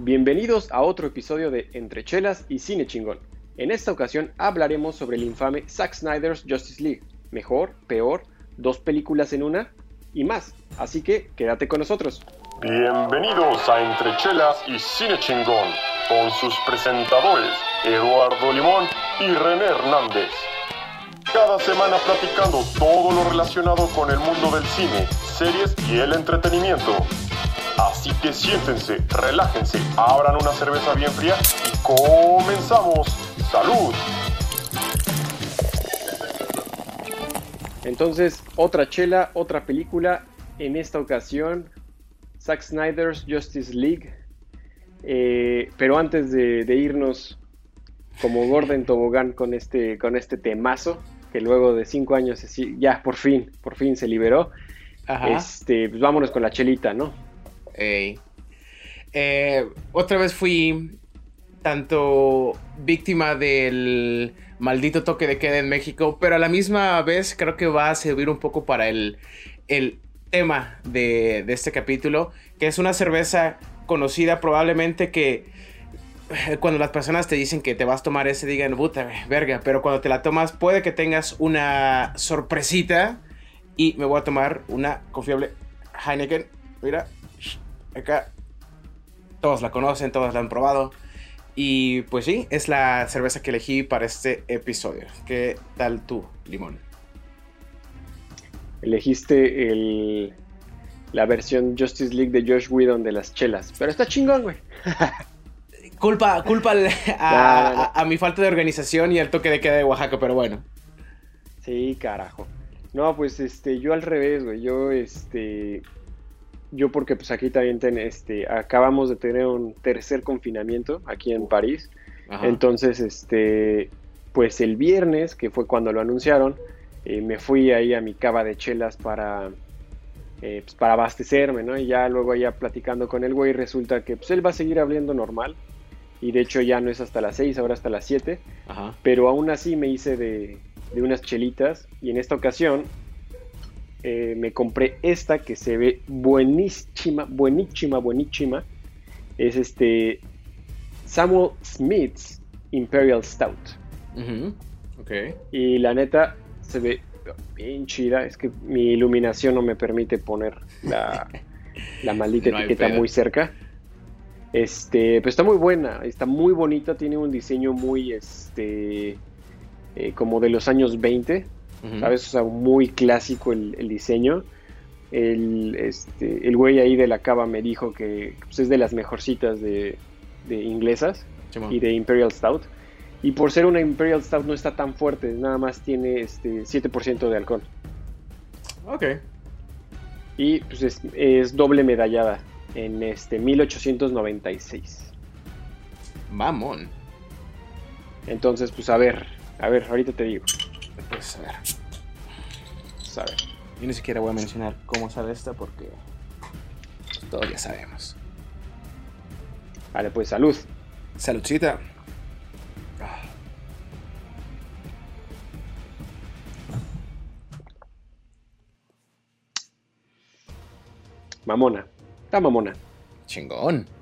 Bienvenidos a otro episodio de Entre Chelas y Cine Chingón. En esta ocasión hablaremos sobre el infame Zack Snyder's Justice League. Mejor, peor, dos películas en una y más. Así que quédate con nosotros. Bienvenidos a Entre Chelas y Cine Chingón con sus presentadores Eduardo Limón y René Hernández. Cada semana platicando todo lo relacionado con el mundo del cine, series y el entretenimiento. Así que siéntense, relájense, abran una cerveza bien fría y comenzamos. ¡Salud! Entonces, otra chela, otra película. En esta ocasión, Zack Snyder's Justice League. Eh, pero antes de, de, irnos como Gordon Tobogán con este, con este temazo, que luego de cinco años ya por fin, por fin se liberó. Ajá. Este, pues vámonos con la chelita, ¿no? Eh, otra vez fui tanto víctima del maldito toque de queda en México, pero a la misma vez creo que va a servir un poco para el, el tema de, de este capítulo, que es una cerveza conocida probablemente que eh, cuando las personas te dicen que te vas a tomar ese, digan, puta, verga, pero cuando te la tomas puede que tengas una sorpresita y me voy a tomar una confiable Heineken. Mira, acá todos la conocen, todos la han probado. Y pues sí, es la cerveza que elegí para este episodio. ¿Qué tal tú, Limón? Elegiste el, la versión Justice League de Josh Whedon de las chelas. Pero está chingón, güey. culpa culpa a, a, mi falta de organización y el toque de queda de Oaxaca, pero bueno. Sí, carajo. No, pues este, yo al revés, güey. Yo, este, yo porque pues aquí también este, acabamos de tener un tercer confinamiento aquí en París. Entonces, este, pues el viernes, que fue cuando lo anunciaron, eh, me fui ahí a mi cava de chelas para, eh, pues, para abastecerme, ¿no? Y ya luego allá platicando con el güey resulta que pues él va a seguir abriendo normal. Y de hecho ya no es hasta las 6, ahora hasta las 7. Pero aún así me hice de, de unas chelitas. Y en esta ocasión eh, me compré esta que se ve buenísima, buenísima, buenísima. Es este Samuel Smith's Imperial Stout. Y la neta se ve bien chida. Es que mi iluminación no me permite poner la, la maldita etiqueta muy cerca. Este, pero está muy buena, está muy bonita, tiene un diseño muy, este, eh, como de los años 20 ¿sabes? O sea, muy clásico el, diseño. El, este, el güey ahí de la cava me dijo que pues, es de las mejorcitas de, de inglesas y de Imperial Stout. Y por ser una Imperial Stout no está tan fuerte, nada más tiene este 7% de alcohol. Ok. Y pues es, es, doble medallada en este 1896. Mamón. Entonces, pues a ver, a ver, ahorita te digo. Pues a ver. Ver. Yo ni siquiera voy a mencionar cómo sale esta porque todos ya sabemos. Vale, pues salud. Saludcita. Mamona. Está mamona. Chingón.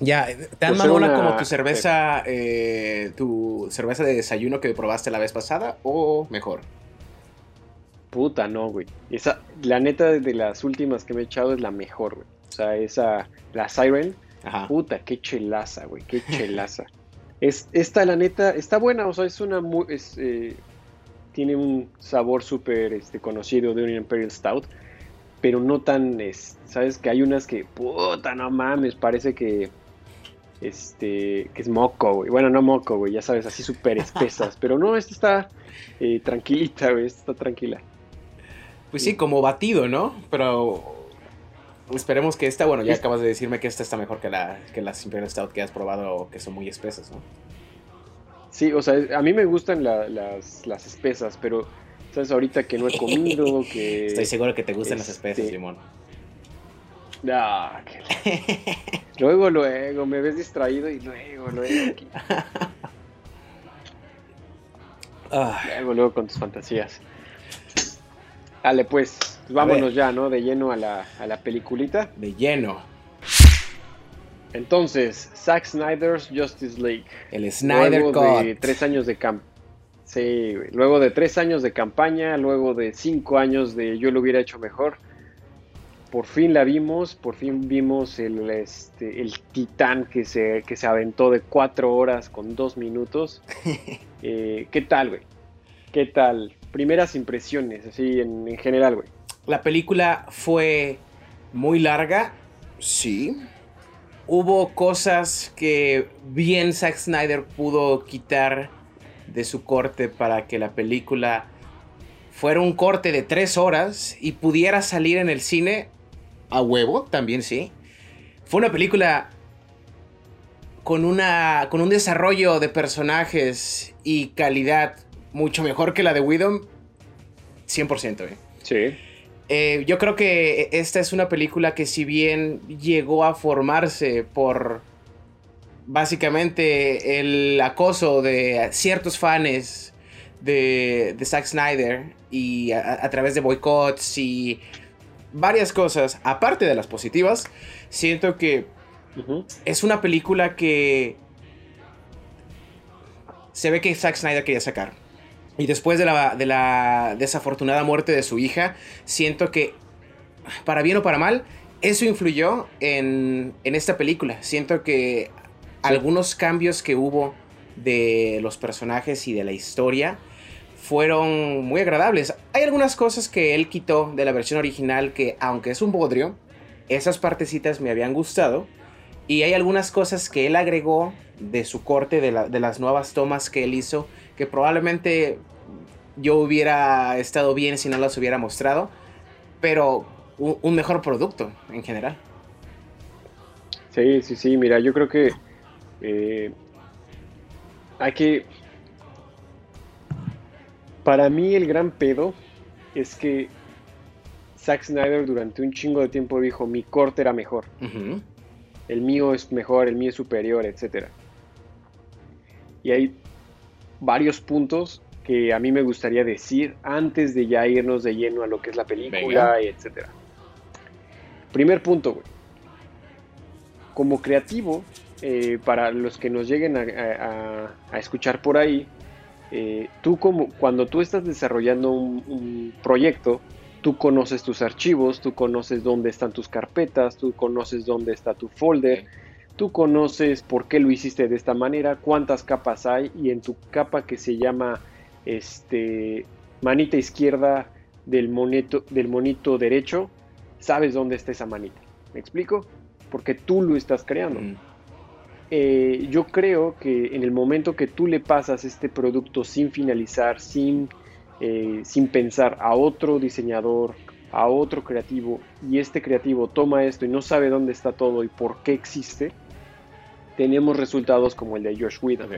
Ya, ¿te dan mamona como tu cerveza, eh, tu cerveza de desayuno que probaste la vez pasada o mejor? Puta, no, güey. Esa, la neta de las últimas que me he echado es la mejor, güey. O sea, esa, la Siren. Puta, qué chelaza, güey, qué chelaza. es, esta, la neta, está buena, o sea, es una muy, eh, tiene un sabor súper este, conocido de un Imperial Stout pero no tan, es, ¿sabes? Que hay unas que, puta, no mames, parece que, este, que es moco, güey. Bueno, no moco, güey, ya sabes, así súper espesas, pero no, esta está eh, tranquilita, güey, esta está tranquila. Pues sí, como batido, ¿no? Pero esperemos que esta, bueno, ya acabas de decirme que esta está mejor que, la, que las Imperial Stout que has probado, que son muy espesas, ¿no? Sí, o sea, a mí me gustan las, las espesas, pero ¿Sabes? Ahorita que no he comido, que... Estoy seguro que te gustan las especies, Simón. Ah, que... luego, luego, me ves distraído y luego, luego. Ah. Luego, luego con tus fantasías. Dale, pues, vámonos ya, ¿no? De lleno a la, a la peliculita. De lleno. Entonces, Zack Snyder's Justice League. El Snyder luego de tres años de camp sí, luego de tres años de campaña, luego de cinco años de yo lo hubiera hecho mejor, por fin la vimos, por fin vimos el, este, el titán que se, que se aventó de cuatro horas con dos minutos. Eh, ¿Qué tal, güey? ¿Qué tal? Primeras impresiones, así en, en general, güey. La película fue muy larga, sí. Hubo cosas que bien Zack Snyder pudo quitar de su corte para que la película fuera un corte de tres horas y pudiera salir en el cine a huevo, también sí. Fue una película con, una, con un desarrollo de personajes y calidad mucho mejor que la de Widom. 100%, ¿eh? Sí. Eh, yo creo que esta es una película que si bien llegó a formarse por básicamente el acoso de ciertos fans de, de Zack Snyder y a, través de boicots y varias cosas, aparte de las positivas, siento que es una película que se ve que Zack Snyder quería sacar. Y después de la, de la desafortunada muerte de su hija, siento que, para bien o para mal, eso influyó en, en esta película. Siento que algunos cambios que hubo de los personajes y de la historia fueron muy agradables. Hay algunas cosas que él quitó de la versión original que, aunque es un bodrio, esas partecitas me habían gustado. Y hay algunas cosas que él agregó de su corte, de, las nuevas tomas que él hizo, que probablemente yo hubiera estado bien si no las hubiera mostrado. Pero un mejor producto en general. Sí, sí, sí, mira, yo creo que eh, hay que... Para mí el gran pedo es que Zack Snyder durante un chingo de tiempo dijo mi corte era mejor. El mío es mejor, el mío es superior, etc. Y hay varios puntos que a mí me gustaría decir antes de ya irnos de lleno a lo que es la película, etc. Primer punto, güey. Como creativo, eh, para los que nos lleguen a, escuchar por ahí, eh, tú como cuando tú estás desarrollando un, proyecto, tú conoces tus archivos, tú conoces dónde están tus carpetas, tú conoces dónde está tu folder, tú conoces por qué lo hiciste de esta manera, cuántas capas hay y en tu capa que se llama este manita izquierda del monito, del monito derecho, sabes dónde está esa manita. ¿Me explico? Porque tú lo estás creando. Eh, yo creo que en el momento que tú le pasas este producto sin finalizar, sin, eh, sin pensar a otro diseñador, a otro creativo, y este creativo toma esto y no sabe dónde está todo y por qué existe, tenemos resultados como el de Josh Whedon.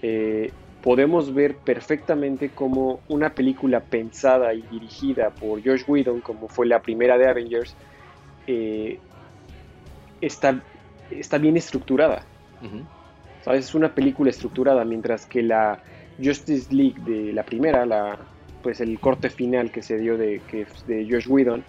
Eh, podemos ver perfectamente cómo una película pensada y dirigida por Josh Whedon, como fue la primera de Avengers, está está bien estructurada. ¿Sabes? Es una película estructurada, mientras que la Justice League de la primera, la, pues el corte final que se dio de, de Josh Whedon,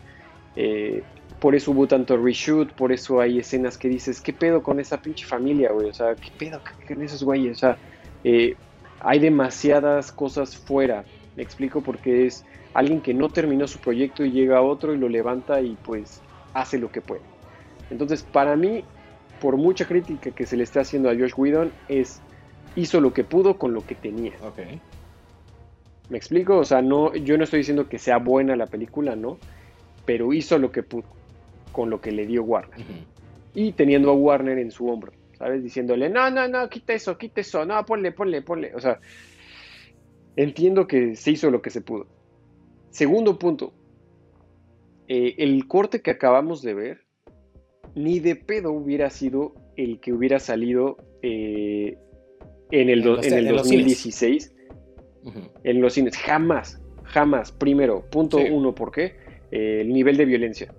eh, por eso hubo tanto reshoot, por eso hay escenas que dices, ¿qué pedo con esa pinche familia, güey? O sea, ¿qué pedo con esos güeyes? O sea, eh, hay demasiadas cosas fuera. Me explico porque es alguien que no terminó su proyecto y llega a otro y lo levanta y pues hace lo que puede. Entonces, para mí, por mucha crítica que se le esté haciendo a Josh Whedon, es hizo lo que pudo con lo que tenía. ¿Me explico? O sea, no, yo no estoy diciendo que sea buena la película, ¿no? Pero hizo lo que pudo con lo que le dio Warner. Y teniendo a Warner en su hombro, ¿sabes? Diciéndole, no, no, no, quita eso, quita eso, no, ponle, ponle, ponle. O sea, entiendo que se hizo lo que se pudo. Segundo punto, eh, el corte que acabamos de ver ni de pedo hubiera sido el que hubiera salido eh, en el, en el 2016 en los cines. Jamás, jamás. Primero, punto uno, ¿por qué? Eh, el nivel de violencia.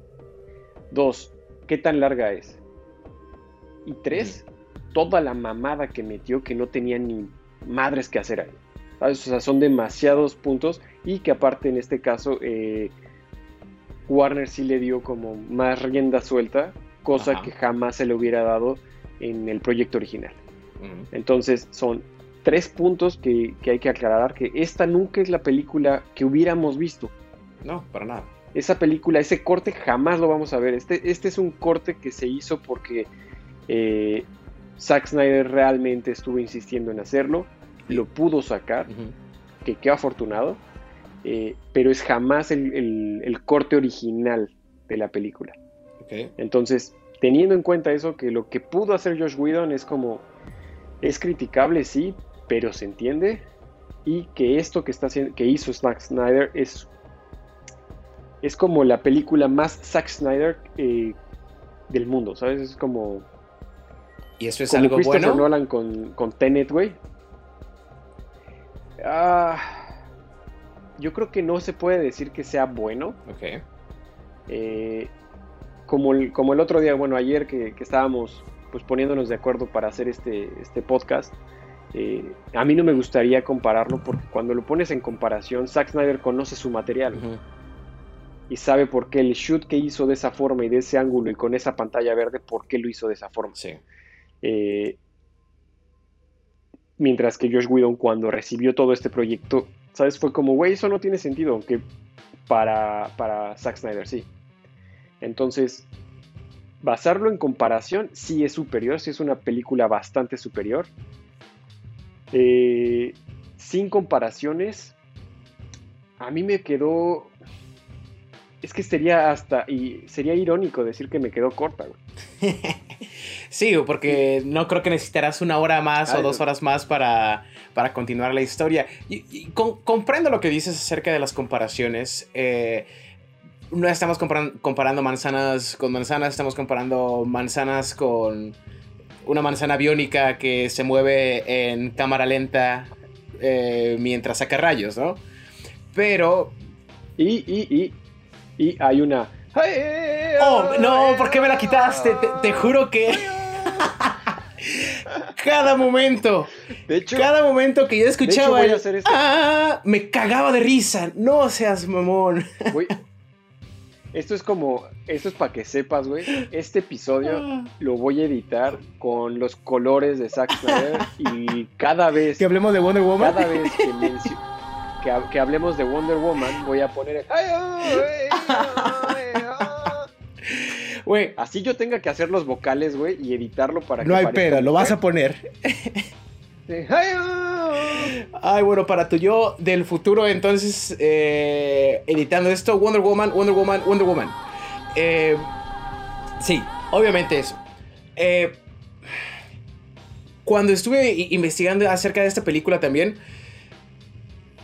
Dos, ¿qué tan larga es? Y tres, toda la mamada que metió que no tenía ni madres que hacer ahí. O sea, son demasiados puntos y que aparte en este caso eh, Warner sí le dio como más rienda suelta cosa que jamás se le hubiera dado en el proyecto original. Entonces son tres puntos que, hay que aclarar, que esta nunca es la película que hubiéramos visto. No, para nada. Esa película, ese corte jamás lo vamos a ver. Este, este es un corte que se hizo porque eh, Zack Snyder realmente estuvo insistiendo en hacerlo, lo pudo sacar, que qué afortunado, eh, pero es jamás el, corte original de la película. Entonces, teniendo en cuenta eso, que lo que pudo hacer Josh Whedon es como, es criticable, sí, pero se entiende, y que esto que, está haciendo, que hizo Zack Snyder es, es como la película más Zack Snyder eh, del mundo, ¿sabes? Es como ¿Y eso es algo bueno? Nolan con, con Tenet, güey. Ah, yo creo que no se puede decir que sea bueno. Ok. Eh, como, el, como el otro día, bueno, ayer que, estábamos pues poniéndonos de acuerdo para hacer este, este podcast, eh, a mí no me gustaría compararlo porque cuando lo pones en comparación, Zack Snyder conoce su material. Y sabe por qué el shoot que hizo de esa forma y de ese ángulo y con esa pantalla verde, por qué lo hizo de esa forma. Sí. Eh, mientras que Josh Whedon cuando recibió todo este proyecto, ¿sabes? Fue como, güey, eso no tiene sentido, aunque para, para Zack Snyder sí. Entonces, basarlo en comparación, sí es superior, sí es una película bastante superior. Eh, sin comparaciones, a mí me quedó... Es que sería hasta... Y sería irónico decir que me quedó corta, güey. Sí, porque no creo que necesitarás una hora más o dos horas más para, para continuar la historia. Y, comprendo lo que dices acerca de las comparaciones. Eh, no estamos comparando, manzanas con manzanas, estamos comparando manzanas con una manzana biónica que se mueve en cámara lenta eh, mientras saca rayos, ¿no? Pero... Y, y, y, y hay una... Oh, no, ¿por qué me la quitaste? te juro que cada momento. De hecho, cada momento que yo escuchaba ah, me cagaba de risa. No seas mamón. Esto es como, esto es para que sepas, güey. Este episodio ah. lo voy a editar con los colores de Zack Snyder y cada vez que hablemos de Wonder Woman, cada vez que, que, hablemos de Wonder Woman, voy a poner Así yo tenga que hacer los vocales, güey, y editarlo para que. No hay peda, lo vas a poner. Ay, bueno, para tu yo del futuro, entonces, eh, editando esto, Wonder Woman, Wonder Woman, Wonder Woman. Eh, sí, obviamente eso. Eh, cuando estuve investigando acerca de esta película también,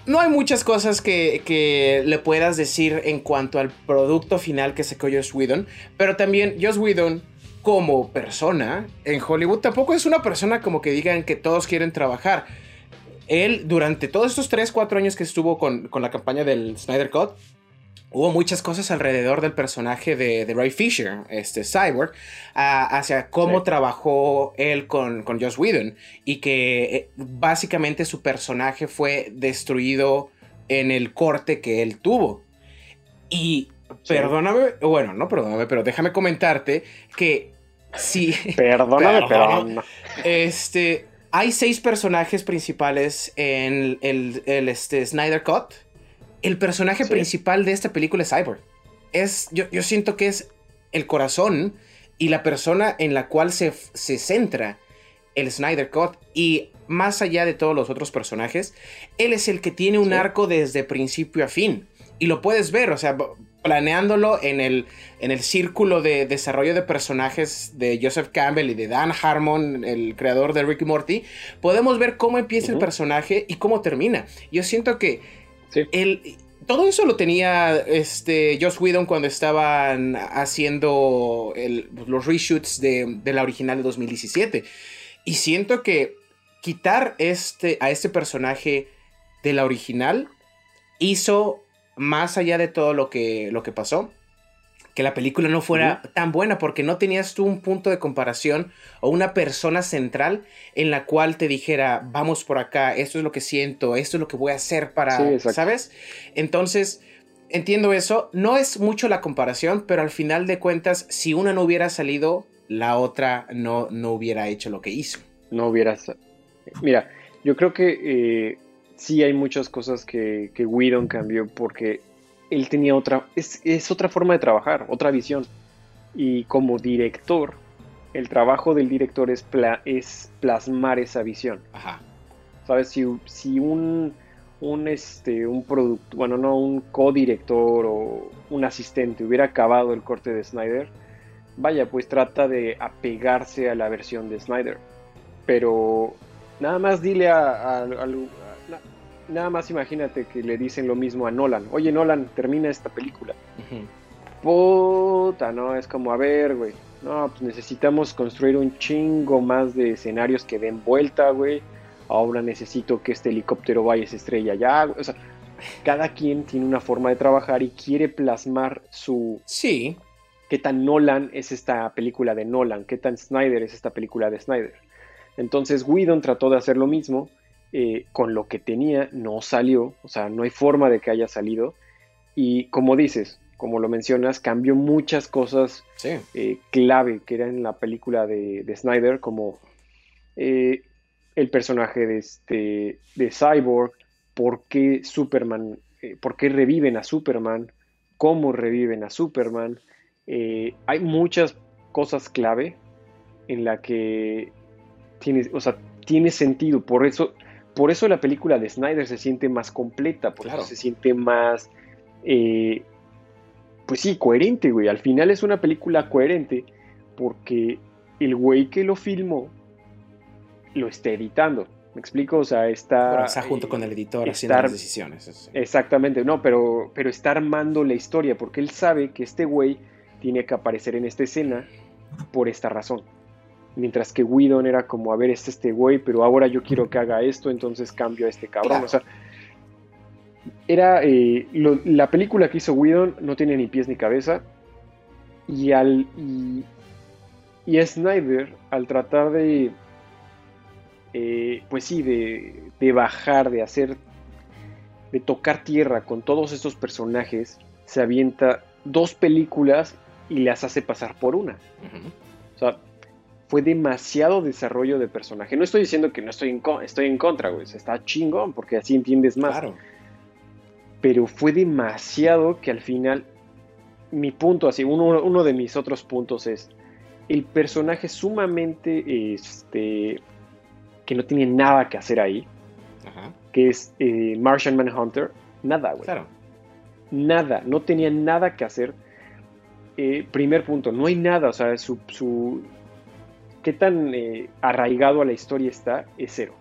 no hay muchas cosas que, le puedas decir en cuanto al producto final que sacó Joss Whedon, pero también Joss Whedon como persona en Hollywood tampoco es una persona como que digan que todos quieren trabajar. Él durante todos estos 3, 4 años que estuvo con, con la campaña del Snyder Cut, hubo muchas cosas alrededor del personaje de, Ray Fisher, este Cyborg, hacia cómo trabajó él con, con Joss Whedon y que eh, básicamente su personaje fue destruido en el corte que él tuvo. Y perdóname, bueno, no perdóname, pero déjame comentarte que sí. Perdóname, perdóname. Este, hay seis personajes principales en el, el este, Snyder Cut el personaje principal de esta película es Cyborg. Es, yo, siento que es el corazón y la persona en la cual se, se centra el Snyder Cut. Y más allá de todos los otros personajes, él es el que tiene un arco desde principio a fin. Y lo puedes ver, o sea, planeándolo en el, en el círculo de desarrollo de personajes de Joseph Campbell y de Dan Harmon, el creador de Ricky Morty, podemos ver cómo empieza el personaje y cómo termina. Yo siento que todo eso lo tenía este, Joss Whedon cuando estaban haciendo los reshoots de, la original de 2017. Y siento que quitar este, a este personaje de la original hizo, más allá de todo lo que, lo que pasó, que la película no fuera tan buena porque no tenías tú un punto de comparación o una persona central en la cual te dijera, vamos por acá, esto es lo que siento, esto es lo que voy a hacer para, ¿sabes? Entonces, entiendo eso. No es mucho la comparación, pero al final de cuentas, si una no hubiera salido, la otra no, no hubiera hecho lo que hizo. No hubiera... Mira, yo creo que eh, sí hay muchas cosas que, que Whedon cambió porque él tenía otra... Es, es otra forma de trabajar, otra visión. Y como director, el trabajo del director es, es plasmar esa visión. Ajá. ¿Sabes? Si, si un, un, este, un producto, bueno, no, un co-director o un asistente hubiera acabado el corte de Snyder, vaya, pues trata de apegarse a la versión de Snyder. Pero nada más dile a, nada más imagínate que le dicen lo mismo a Nolan. Oye, Nolan, termina esta película. Puta, no, es como, a ver, güey. No, pues necesitamos construir un chingo más de escenarios que den vuelta, güey. Ahora necesito que este helicóptero vaya esa estrella ya. O sea, cada quien tiene una forma de trabajar y quiere plasmar su. Sí. ¿Qué tan Nolan es esta película de Nolan? ¿Qué tan Snyder es esta película de Snyder? Entonces Whedon trató de hacer lo mismo. Eh, con lo que tenía no salió. O sea, no hay forma de que haya salido. Y como dices, como lo mencionas, cambió muchas cosas eh, clave que eran en la película de, Snyder, como eh, el personaje de, este, de Cyborg, por qué Superman, por qué reviven a Superman, cómo reviven a Superman. hay muchas cosas clave en la que tiene, o sea, tiene sentido, por eso, por eso la película de Snyder se siente más completa, por eso se siente más pues sí, coherente, güey. Al final es una película coherente porque el güey que lo filmó lo está editando. ¿Me explico? O sea, está... está junto con el editor haciendo las decisiones. Exactamente, no, pero, pero está armando la historia porque él sabe que este güey tiene que aparecer en esta escena por esta razón. Mientras que Whedon era como, a ver, es este güey, pero ahora yo quiero que haga esto, entonces cambio a este cabrón. O sea, era eh, la película que hizo Whedon no tiene ni pies ni cabeza y al y, Snyder al tratar de eh, pues sí de, de, bajar de hacer de tocar tierra con todos estos personajes se avienta dos películas y las hace pasar por una. O sea fue demasiado desarrollo de personaje no estoy diciendo que no estoy en, estoy en contra güey está chingón porque así entiendes más claro pero fue demasiado que al final mi punto, así, uno, de mis otros puntos es el personaje sumamente, este, que no tiene nada que hacer ahí, que es eh, Martian Manhunter, nada, güey. Claro. Nada, no tenía nada que hacer. Eh, primer punto, no hay nada, o sea, su, su qué tan eh, arraigado a la historia está, es cero.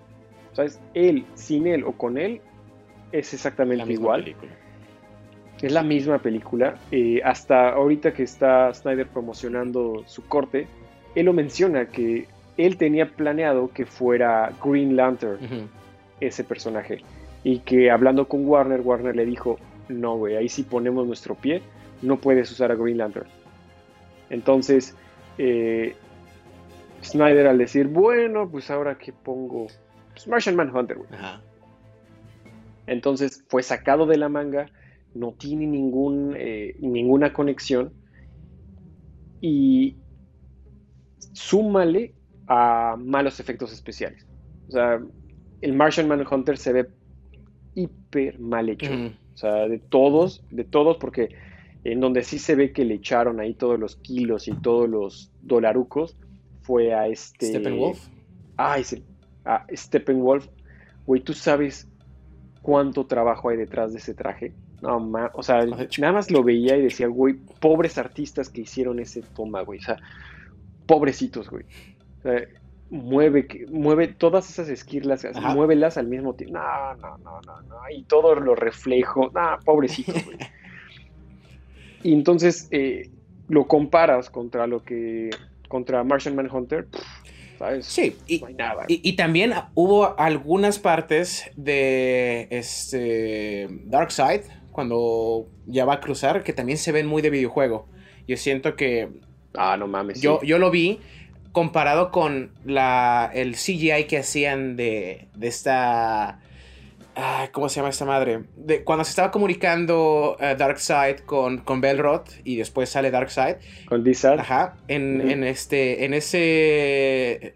¿Sabes? Él, sin él o con él, es exactamente igual. Es la misma película. Eh, hasta ahorita que está Snyder promocionando su corte, él lo menciona que él tenía planeado que fuera Green Lantern ese personaje. Y que hablando con Warner, Warner le dijo, no, güey, ahí sí ponemos nuestro pie, no puedes usar a Green Lantern. Entonces, eh, Snyder al decir, bueno, pues ahora que pongo pues Martian Manhunter, güey. Entonces fue sacado de la manga, no tiene ningún, eh, ninguna conexión y súmale a malos efectos especiales. O sea, el Martian Manhunter se ve hiper mal hecho. O sea, de todos, de todos, porque en donde sí se ve que le echaron ahí todos los kilos y todos los dolarucos fue a este... Steppenwolf. Ay, sí, a Steppenwolf. Güey, tú sabes cuánto trabajo hay detrás de ese traje. No, o sea, nada más lo veía y decía, güey, pobres artistas que hicieron ese toma, güey. O sea, pobrecitos, güey. O sea, mueve, mueve todas esas esquirlas, muévelas al mismo tiempo. No, no, no, no, no. Y todo lo reflejo. No, pobrecitos, güey. y entonces eh, lo comparas contra lo que. Contra Martian Manhunter. Sí, y, también hubo algunas partes de este Darkseid, cuando ya va a cruzar, que también se ven muy de videojuego. Yo siento que... Ah, no mames. Yo, yo lo vi comparado con la, el CGI que hacían de, de esta... ¿Cómo se llama esta madre? De, cuando se estaba comunicando uh, Darkseid con, con Belrod y después sale Darkseid. Con Dizad. Ajá. En, en, este. En ese.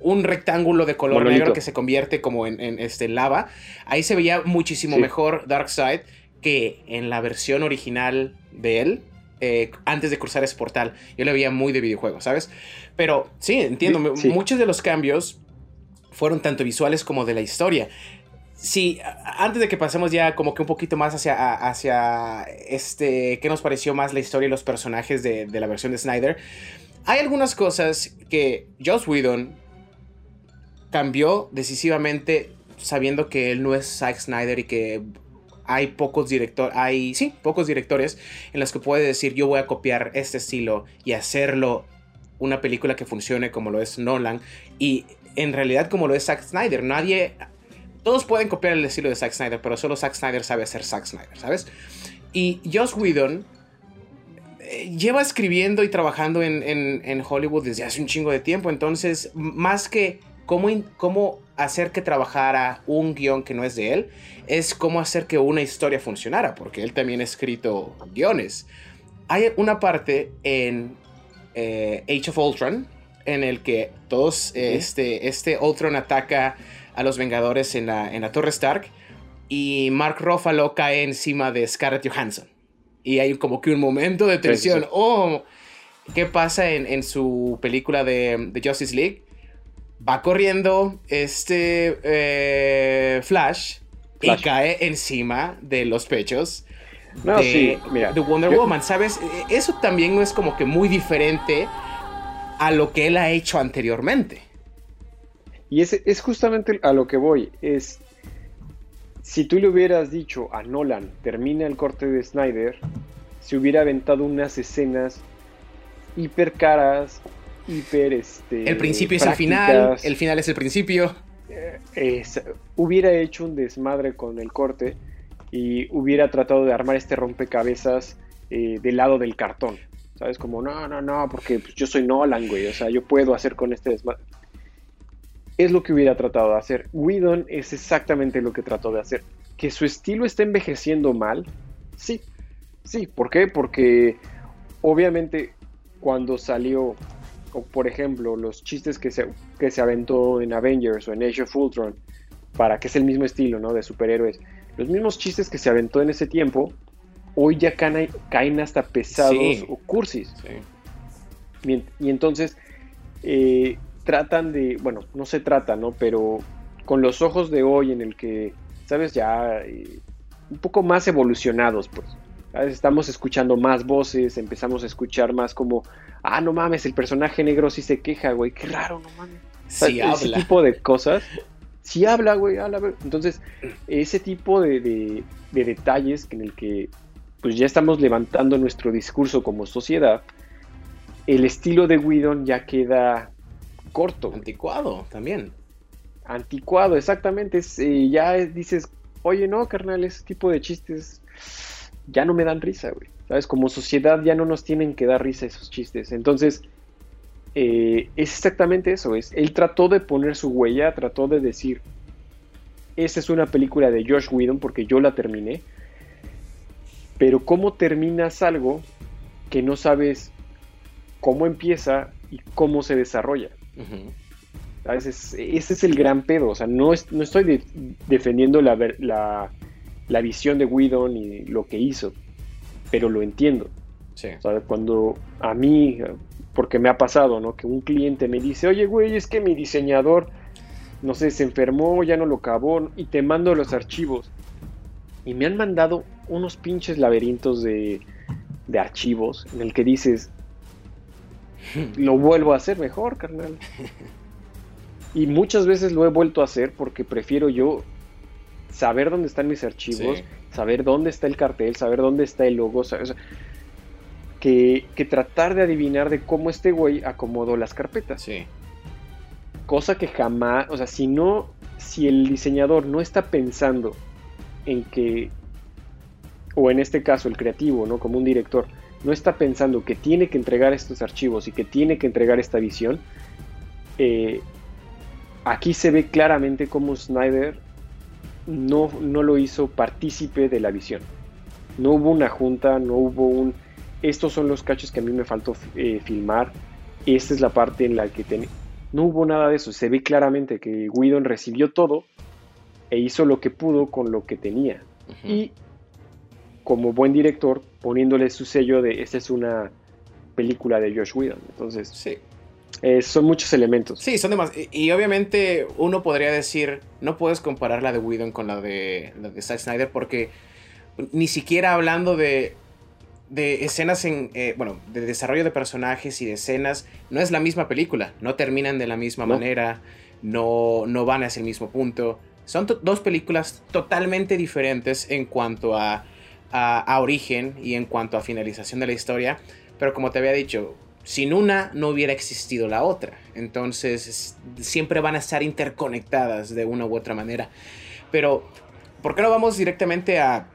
Un rectángulo de color negro que se convierte como en, en, este lava. Ahí se veía muchísimo sí. mejor Darkseid que en la versión original de él. Eh, antes de cruzar ese portal. Yo lo veía muy de videojuego, ¿sabes? Pero sí, entiendo. Sí. Muchos de los cambios fueron tanto visuales como de la historia. Sí, antes de que pasemos ya como que un poquito más hacia, hacia este, ¿qué nos pareció más la historia y los personajes de, de la versión de Snyder? Hay algunas cosas que Joss Whedon cambió decisivamente sabiendo que él no es Zack Snyder y que hay pocos directores, hay, sí, pocos directores en los que puede decir yo voy a copiar este estilo y hacerlo una película que funcione como lo es Nolan y en realidad como lo es Zack Snyder. Nadie, todos pueden copiar el estilo de Zack Snyder, pero solo Zack Snyder sabe hacer Zack Snyder, ¿sabes? Y Joss Whedon eh, lleva escribiendo y trabajando en, en, en, Hollywood desde hace un chingo de tiempo, entonces más que cómo, cómo hacer que trabajara un guion que no es de él, es cómo hacer que una historia funcionara, porque él también ha escrito guiones. Hay una parte en eh, Age of Ultron en el que todos, eh, este, este Ultron ataca a los Vengadores en la, en la Torre Stark y Mark Ruffalo cae encima de Scarlett Johansson. Y hay como que un momento de tensión. Sí, sí. Oh, ¿qué pasa en, en su película de, de, Justice League? Va corriendo este eh, Flash, Flash, y cae encima de los pechos no, de, sí, mira, de Wonder yo, Woman, ¿sabes? Eso también no es como que muy diferente a lo que él ha hecho anteriormente. Y es, es justamente a lo que voy. Es si tú le hubieras dicho a Nolan, termina el corte de Snyder, se hubiera aventado unas escenas hiper caras, hiper este. El principio prácticas. es el final, el final es el principio. Eh, es, hubiera hecho un desmadre con el corte y hubiera tratado de armar este rompecabezas eh, del lado del cartón. ¿Sabes? Como, no, no, no, porque pues, yo soy Nolan, güey. O sea, yo puedo hacer con este desmadre. Es lo que hubiera tratado de hacer. Whedon es exactamente lo que trató de hacer. ¿Que su estilo está envejeciendo mal? Sí. Sí. ¿Por qué? Porque obviamente cuando salió, o por ejemplo, los chistes que se, que se aventó en Avengers o en Age of Ultron, para que es el mismo estilo, ¿no? De superhéroes. Los mismos chistes que se aventó en ese tiempo, hoy ya caen, caen hasta pesados sí. o cursis. Sí. Y, y, entonces eh, tratan de, bueno, no se trata, ¿no? Pero con los ojos de hoy en el que, ¿sabes? Ya eh, un poco más evolucionados, pues. ¿sabes? Estamos escuchando más voces, empezamos a escuchar más como, ah, no mames, el personaje negro sí se queja, güey, qué raro, no mames. Sí Ese habla. tipo de cosas. Sí habla, güey, habla. Entonces, ese tipo de, de, de detalles en el que pues ya estamos levantando nuestro discurso como sociedad, el estilo de Whedon ya queda corto. Anticuado también. Anticuado, exactamente. Es, eh, ya dices, oye, no, carnal, ese tipo de chistes ya no me dan risa, güey. ¿Sabes? Como sociedad ya no nos tienen que dar risa esos chistes. Entonces, eh, es exactamente eso. Es, él trató de poner su huella, trató de decir, esa es una película de Josh Whedon porque yo la terminé pero ¿cómo terminas algo que no sabes cómo empieza y cómo se desarrolla? Uh -huh. ese, ese, es el gran pedo. O sea, no, es, no estoy de, defendiendo la, la, la, visión de Whedon y lo que hizo, pero lo entiendo. Sí. O sea, cuando a mí, porque me ha pasado, ¿no? Que un cliente me dice, oye, güey, es que mi diseñador, no sé, se enfermó, ya no lo acabó, y te mando los archivos y me han mandado unos pinches laberintos de, de archivos en el que dices, lo vuelvo a hacer mejor, carnal. Y muchas veces lo he vuelto a hacer porque prefiero yo saber dónde están mis archivos, sí. saber dónde está el cartel, saber dónde está el logo, ¿sabes? Que, que, tratar de adivinar de cómo este güey acomodó las carpetas. Sí. Cosa que jamás, o sea, si no, si el diseñador no está pensando en que, o en este caso el creativo, ¿no? Como un director, no está pensando que tiene que entregar estos archivos y que tiene que entregar esta visión, eh, aquí se ve claramente cómo Snyder no, no lo hizo partícipe de la visión. No hubo una junta, no hubo un... Estos son los cachos que a mí me faltó eh, filmar. Esta es la parte en la que tenía... No hubo nada de eso. Se ve claramente que Whedon recibió todo e hizo lo que pudo con lo que tenía. Y como buen director, poniéndole su sello de esta es una película de Josh Whedon. Entonces, Sí. eh, son muchos elementos. Sí, son demás. Y, y obviamente uno podría decir, no puedes comparar la de Whedon con la de, la de Zack Snyder porque ni siquiera hablando de, de escenas en, eh, bueno, de desarrollo de personajes y de escenas, no es la misma película, no terminan de la misma No. manera, no, no van hacia el mismo punto. Son dos películas totalmente diferentes en cuanto a, a, origen y en cuanto a finalización de la historia, pero como te había dicho, sin una no hubiera existido la otra. Entonces es- siempre van a estar interconectadas de una u otra manera. Pero, ¿por qué no vamos directamente a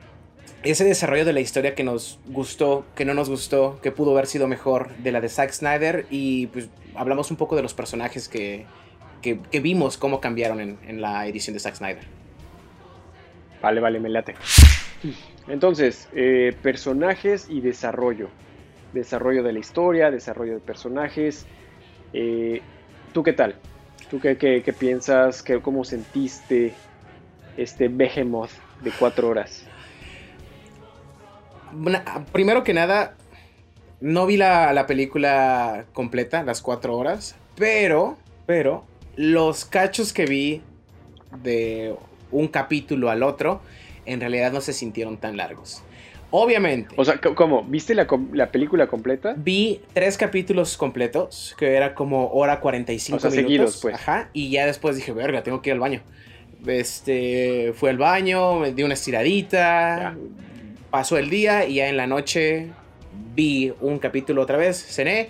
ese desarrollo de la historia que nos gustó, que no nos gustó, que pudo haber sido mejor de la de Zack Snyder? Y pues hablamos un poco de los personajes que, que, vimos cómo cambiaron en la edición de Zack Snyder. Vale, vale, me late. Entonces, eh, personajes y desarrollo. Desarrollo de la historia, desarrollo de personajes. Eh, ¿Tú qué tal? ¿Tú qué, qué- piensas? ¿Qué, ¿Cómo sentiste este Behemoth de cuatro horas? Primero que nada, no vi la, la película completa, las cuatro horas, pero, pero, los cachos que vi de un capítulo al otro, en realidad no se sintieron tan largos. Obviamente, O sea, ¿cómo? ¿Viste la, película completa? vi tres capítulos completos, que era como hora 45 O sea, minutos. seguidos, pues. Ajá, y ya después dije, verga, tengo que ir al baño. Este, fui al baño, me di una estiradita, Ya. pasó el día y ya en la noche vi un capítulo otra vez, cené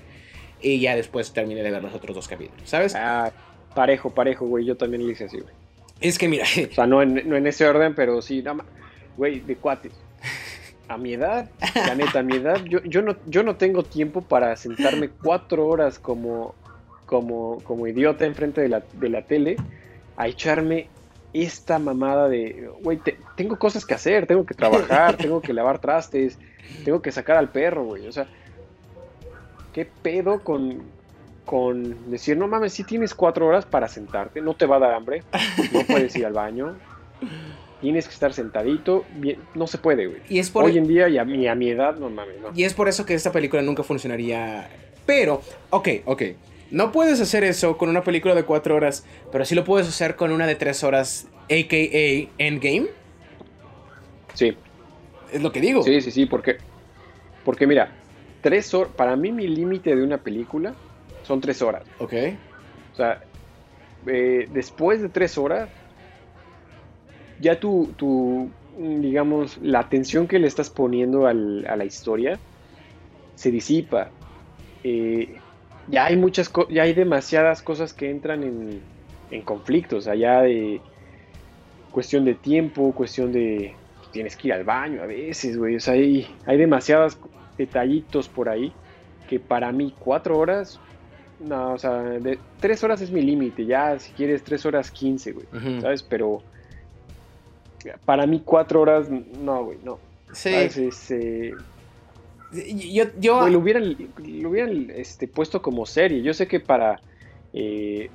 y ya después terminé de ver los otros dos capítulos, ¿sabes? Ah, parejo, parejo, güey. Yo también lo hice así, güey. Es que mira, O sea, no en, no en ese orden, pero sí, nada más. Güey, de cuates. A mi edad, la neta, a mi edad, yo, yo, no, yo no tengo tiempo para sentarme cuatro horas como, como, como idiota enfrente de la, de la tele a echarme esta mamada de, güey, te- tengo cosas que hacer, tengo que trabajar, tengo que lavar trastes, tengo que sacar al perro, güey. O sea, ¿qué pedo con, con decir, no mames, si tienes cuatro horas para sentarte, no te va a dar hambre, no puedes ir al baño, tienes que estar sentadito, bien, no se puede, güey. y es por Hoy en día y a, mi, a mi edad, no mames, no. Y es por eso que esta película nunca funcionaría. Pero, ok, ok. No puedes hacer eso con una película de cuatro horas, pero sí lo puedes hacer con una de tres horas, a.k.a. Endgame. Sí, Es lo que digo. sí, sí, sí, porque, porque mira, tres horas, para mí mi límite de una película son tres horas. Ok. O sea, eh, después de tres horas, ya tu, tu, digamos, la atención que le estás poniendo al- a la historia se disipa. Eh, ya hay muchas ya hay demasiadas cosas que entran en, en conflicto, o sea, ya de cuestión de tiempo, cuestión de tienes que ir al baño a veces, güey, o sea, hay, hay demasiados detallitos por ahí que para mí cuatro horas no, o sea, de tres horas es mi límite, ya si quieres tres horas quince, güey. ¿sabes? Pero para mí cuatro horas, no, güey, no. Sí. eh, Yo, yo güey, lo hubieran, lo hubieran este, puesto como serie. Yo sé que para, eh,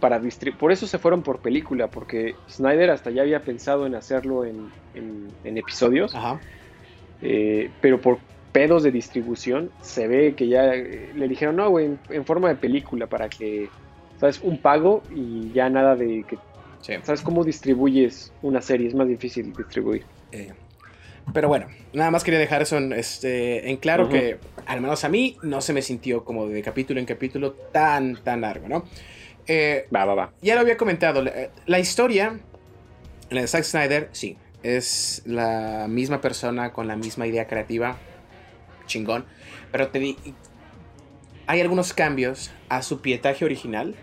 para por eso se fueron por película, porque Snyder hasta ya había pensado en hacerlo en, en- en episodios, Ajá. eh, pero por pedos de distribución se ve que ya eh, le dijeron, no, güey, en, en forma de película para que, ¿sabes? Un pago y ya nada de que, Sí. ¿sabes cómo distribuyes una serie? Es más difícil distribuir. Eh, pero bueno, nada más quería dejar eso en, este, en claro que, al menos a mí, no se me sintió como de capítulo en capítulo tan, tan largo, ¿no? Eh, Va, va, va. ya lo había comentado, la, la historia, la de Zack Snyder, sí, es la misma persona con la misma idea creativa, chingón, pero te di, hay algunos cambios a su pietaje original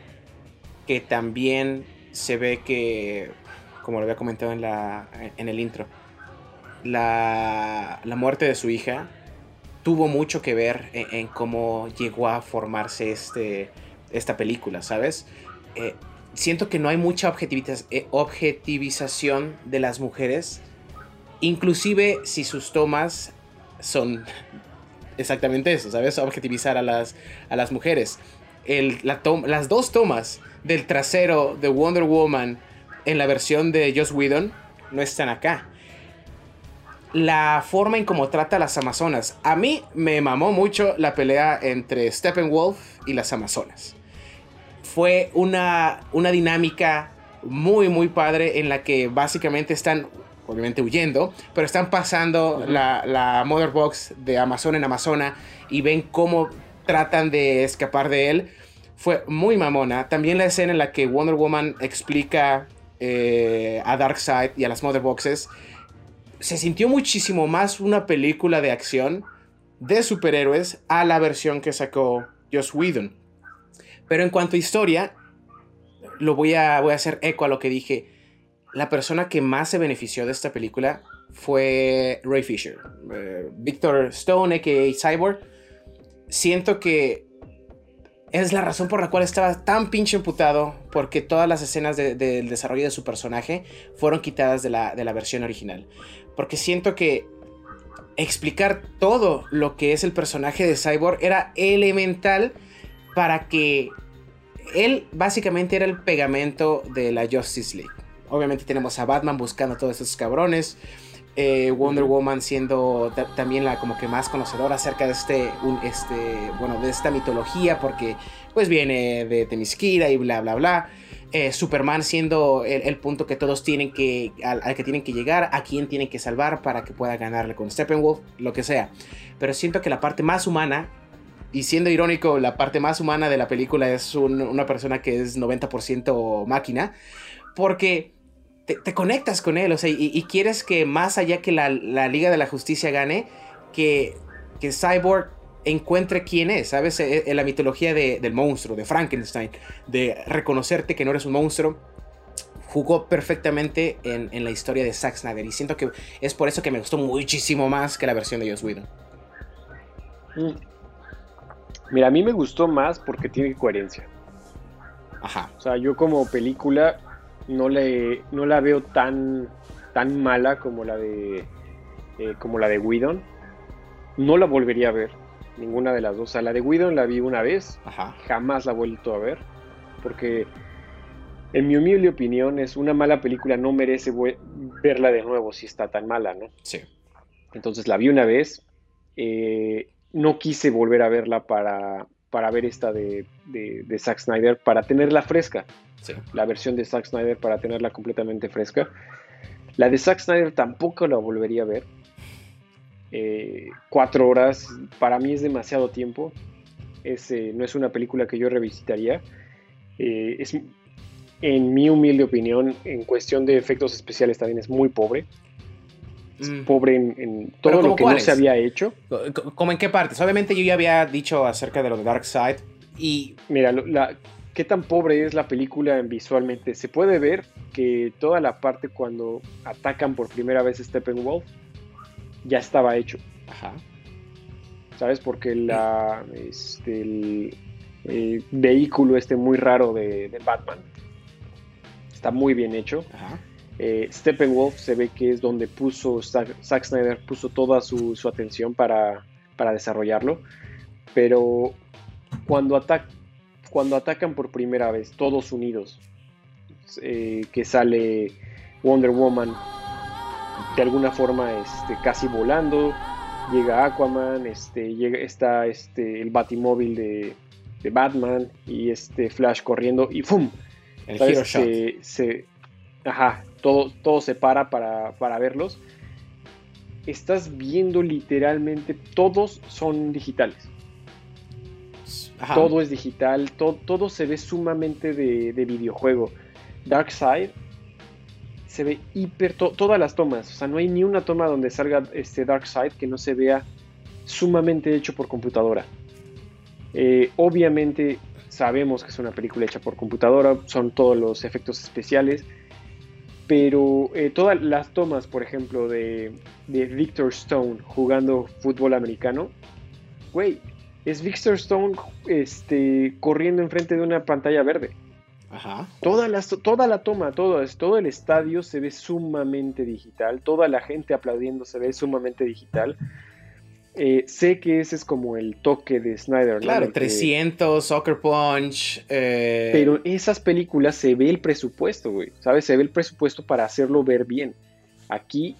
que también se ve que, como lo había comentado en, la, en el intro, la, la muerte de su hija tuvo mucho que ver en, cómo llegó a formarse este, esta película, ¿sabes? Eh, siento que no hay mucha eh, objetivización de las mujeres, inclusive si sus tomas son exactamente eso, ¿sabes? Objetivizar a las, a las mujeres. las dos tomas del trasero de Wonder Woman en la versión de Joss Whedon no están acá. La forma en cómo trata a las Amazonas. A mí me mamó mucho la pelea entre Steppenwolf y las Amazonas. Fue una, una dinámica muy, muy padre en la que básicamente están, obviamente huyendo, pero están pasando la, la Mother Box de Amazon en Amazona y ven cómo tratan de escapar de él. Fue muy mamona. También la escena en la que Wonder Woman explica eh, a Darkseid y a las Mother Boxes, se sintió muchísimo más una película de acción de superhéroes a la versión que sacó Joss Whedon. Pero en cuanto a historia, lo voy a, voy a hacer eco a lo que dije. La persona que más se benefició de esta película fue Ray Fisher. Eh, Victor Stone, a.k.a. Cyborg. Siento que es la razón por la cual estaba tan pinche imputado, porque todas las escenas del desarrollo de su personaje fueron quitadas de la, de la versión original. Porque siento que explicar todo lo que es el personaje de Cyborg era elemental para que él básicamente era el pegamento de la Justice League. Obviamente tenemos a Batman buscando a todos esos cabrones. Eh, Wonder Woman siendo también la como que más conocedora acerca de este, este, bueno, de esta mitología porque pues viene de Temiskira y bla bla bla. Eh, Superman siendo el, punto que todos tienen que, al, que tienen que llegar, a quien tienen que salvar para que pueda ganarle con Steppenwolf, lo que sea. Pero siento que la parte más humana, y siendo irónico, la parte más humana de la película es una persona que es 90% máquina, porque te, conectas con él, o sea, y, quieres que más allá que la, Liga de la Justicia gane, que, que Cyborg encuentre quién es, ¿sabes? E, en la mitología del monstruo, de Frankenstein, de reconocerte que no eres un monstruo, jugó perfectamente en, la historia de Zack Snyder. Y siento que es por eso que me gustó muchísimo más que la versión de Joss Whedon. Mm. Mira, a mí me gustó más porque tiene coherencia. Ajá. O sea, yo como película no, le, no la veo tan, tan mala como la de eh, como la de Whedon. No la volvería a ver, ninguna de las dos. O sea, la de Whedon la vi una vez, jamás la he vuelto a ver, porque en mi humilde opinión es una mala película, no merece verla de nuevo si está tan mala, ¿no? Sí. Entonces la vi una vez, eh, no quise volver a verla para, para ver esta de, de, Zack Snyder, para tenerla fresca. La versión de Zack Snyder para tenerla completamente fresca. La de Zack Snyder tampoco la volvería a ver. Eh, cuatro horas para mí es demasiado tiempo. Eh, no es una película que yo revisitaría. Eh, es, en mi humilde opinión, en cuestión de efectos especiales también es muy pobre. Mm. pobre en, todo lo que no se había hecho. ¿Cómo en qué partes? Obviamente yo ya había dicho acerca de lo de Dark Side y... Mira, la, qué tan pobre es la película visualmente. Se puede ver que toda la parte cuando atacan por primera vez Steppenwolf ya estaba hecho. Ajá. ¿Sabes? Porque la, este, el, vehículo este muy raro de, de Batman está muy bien hecho. Ajá. Eh, Steppenwolf se ve que es donde puso Zack Snyder puso toda su, atención para, desarrollarlo. Pero cuando, cuando atacan por primera vez, todos unidos, eh, que sale Wonder Woman de alguna forma este, casi volando, llega Aquaman, este, llega, está este, el batimóvil de, Batman y este Flash corriendo y ¡fum! El hero se, ajá, todo, todo se para, para verlos. Estás viendo literalmente, todos son digitales. Todo es digital, todo se ve sumamente de, de videojuego. Darkseid se ve hiper, todas las tomas, o sea, no hay ni una toma donde salga este Darkseid que no se vea sumamente hecho por computadora. Eh, obviamente sabemos que es una película hecha por computadora, son todos los efectos especiales, pero eh, todas las tomas, por ejemplo, de, Victor Stone jugando fútbol americano, güey, es Victor Stone este, corriendo enfrente de una pantalla verde. Ajá. Toda la, toda la toma, todo, todo el estadio se ve sumamente digital, toda la gente aplaudiendo se ve sumamente digital. Eh, sé que ese es como el toque de Snyder. Claro, 300, Soccer Punch. Eh, Pero esas películas se ve el presupuesto, güey. ¿Sabes? Se ve el presupuesto para hacerlo ver bien. Aquí,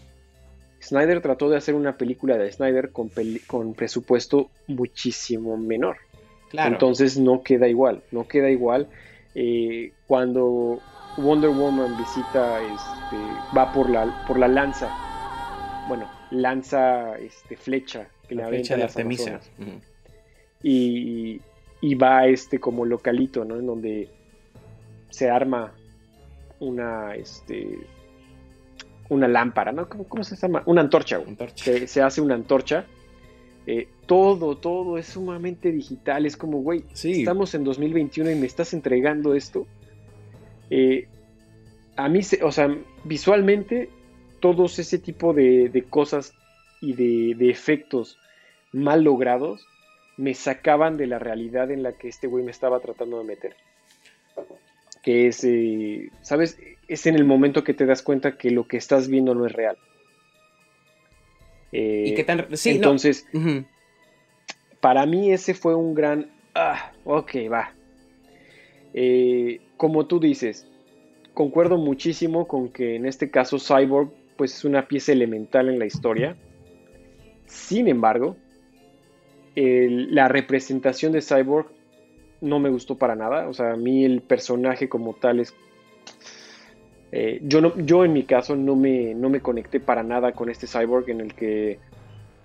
Snyder trató de hacer una película de Snyder con, con presupuesto muchísimo menor. Claro. Entonces no queda igual, no queda igual. Eh, cuando Wonder Woman visita, este, va por la, por la lanza, bueno, lanza este, flecha que la le flecha de Artemisa. y, y, va este como localito, ¿no? En donde se arma una, este, una lámpara, ¿no? ¿Cómo, se llama? Una antorcha, Se, hace una antorcha. Eh, todo, todo es sumamente digital. Es como, güey, estamos en 2021 y me estás entregando esto. Eh, a mí, o sea, visualmente, todos ese tipo de, cosas y de, efectos mal logrados me sacaban de la realidad en la que este güey me estaba tratando de meter. Que es, eh, ¿sabes? Es en el momento que te das cuenta que lo que estás viendo no es real. ¿Y qué tan... Sí, entonces, para mí ese fue un gran... Ah, ok, va. Eh, como tú dices, concuerdo muchísimo con que en este caso Cyborg pues es una pieza elemental en la historia. Sin embargo, la representación de Cyborg no me gustó para nada. O sea, a mí el personaje como tal es... Eh, yo, no, yo en mi caso no me, no me conecté para nada con este Cyborg en el que...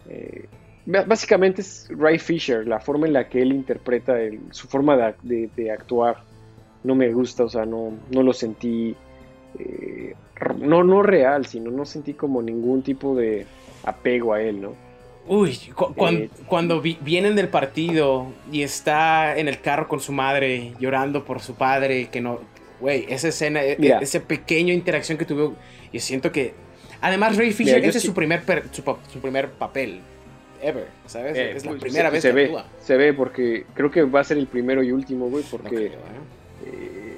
Eh, básicamente es Ray Fisher, la forma en la que él interpreta su forma de, actuar no me gusta, o sea, no, no lo sentí, eh, no, no real, sino no sentí como ningún tipo de apego a él, ¿no? Uy, eh, cuando vienen del partido y está en el carro con su madre llorando por su padre, que no, güey, esa escena, e, esa pequeña interacción que tuvo, yo siento que, además Ray Fisher, ese es su primer, su primer papel, ever, ¿sabes? Eh, es la pues, primera vez se que ve, Se ve porque creo que va a ser el primero y último, güey, porque ¿eh?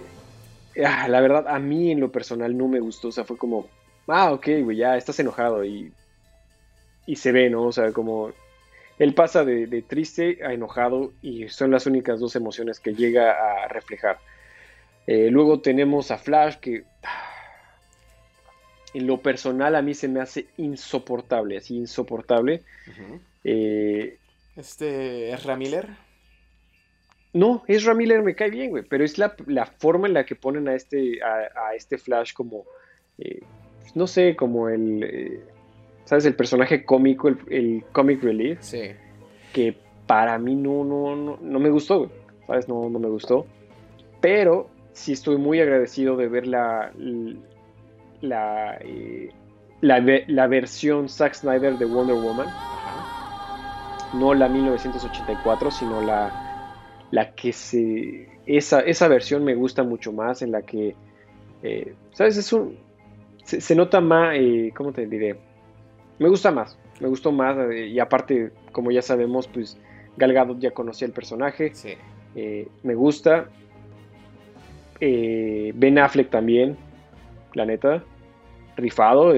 Eh, ah, la verdad a mí en lo personal no me gustó, o sea, fue como, ah, ok, güey, ya estás enojado y, y se ve, ¿no? O sea, como él pasa de, de, triste a enojado y son las únicas dos emociones que llega a reflejar. luego tenemos a Flash que en lo personal a mí se me hace insoportable, así insoportable. Eh, ¿Este es Ramiller? No, es Ramiller me cae bien, güey, pero es la, forma en la que ponen a este, a, este Flash como, eh, no sé, como el, eh, ¿sabes? El personaje cómico, el, comic relief. Sí. Que para mí no, no, no, me gustó, güey, ¿sabes? No, no me gustó. Pero sí estoy muy agradecido de ver la, la, la, versión Zack Snyder de Wonder Woman. No la 1984, sino la, la que se... Esa, esa versión me gusta mucho más, en la que, eh, ¿sabes? Es un... Se, nota más, eh, ¿cómo te diré? Me gusta más, me gustó más, eh, y aparte, como ya sabemos, pues Galgado ya conocía el personaje, me gusta. ben Affleck también, la neta, rifado,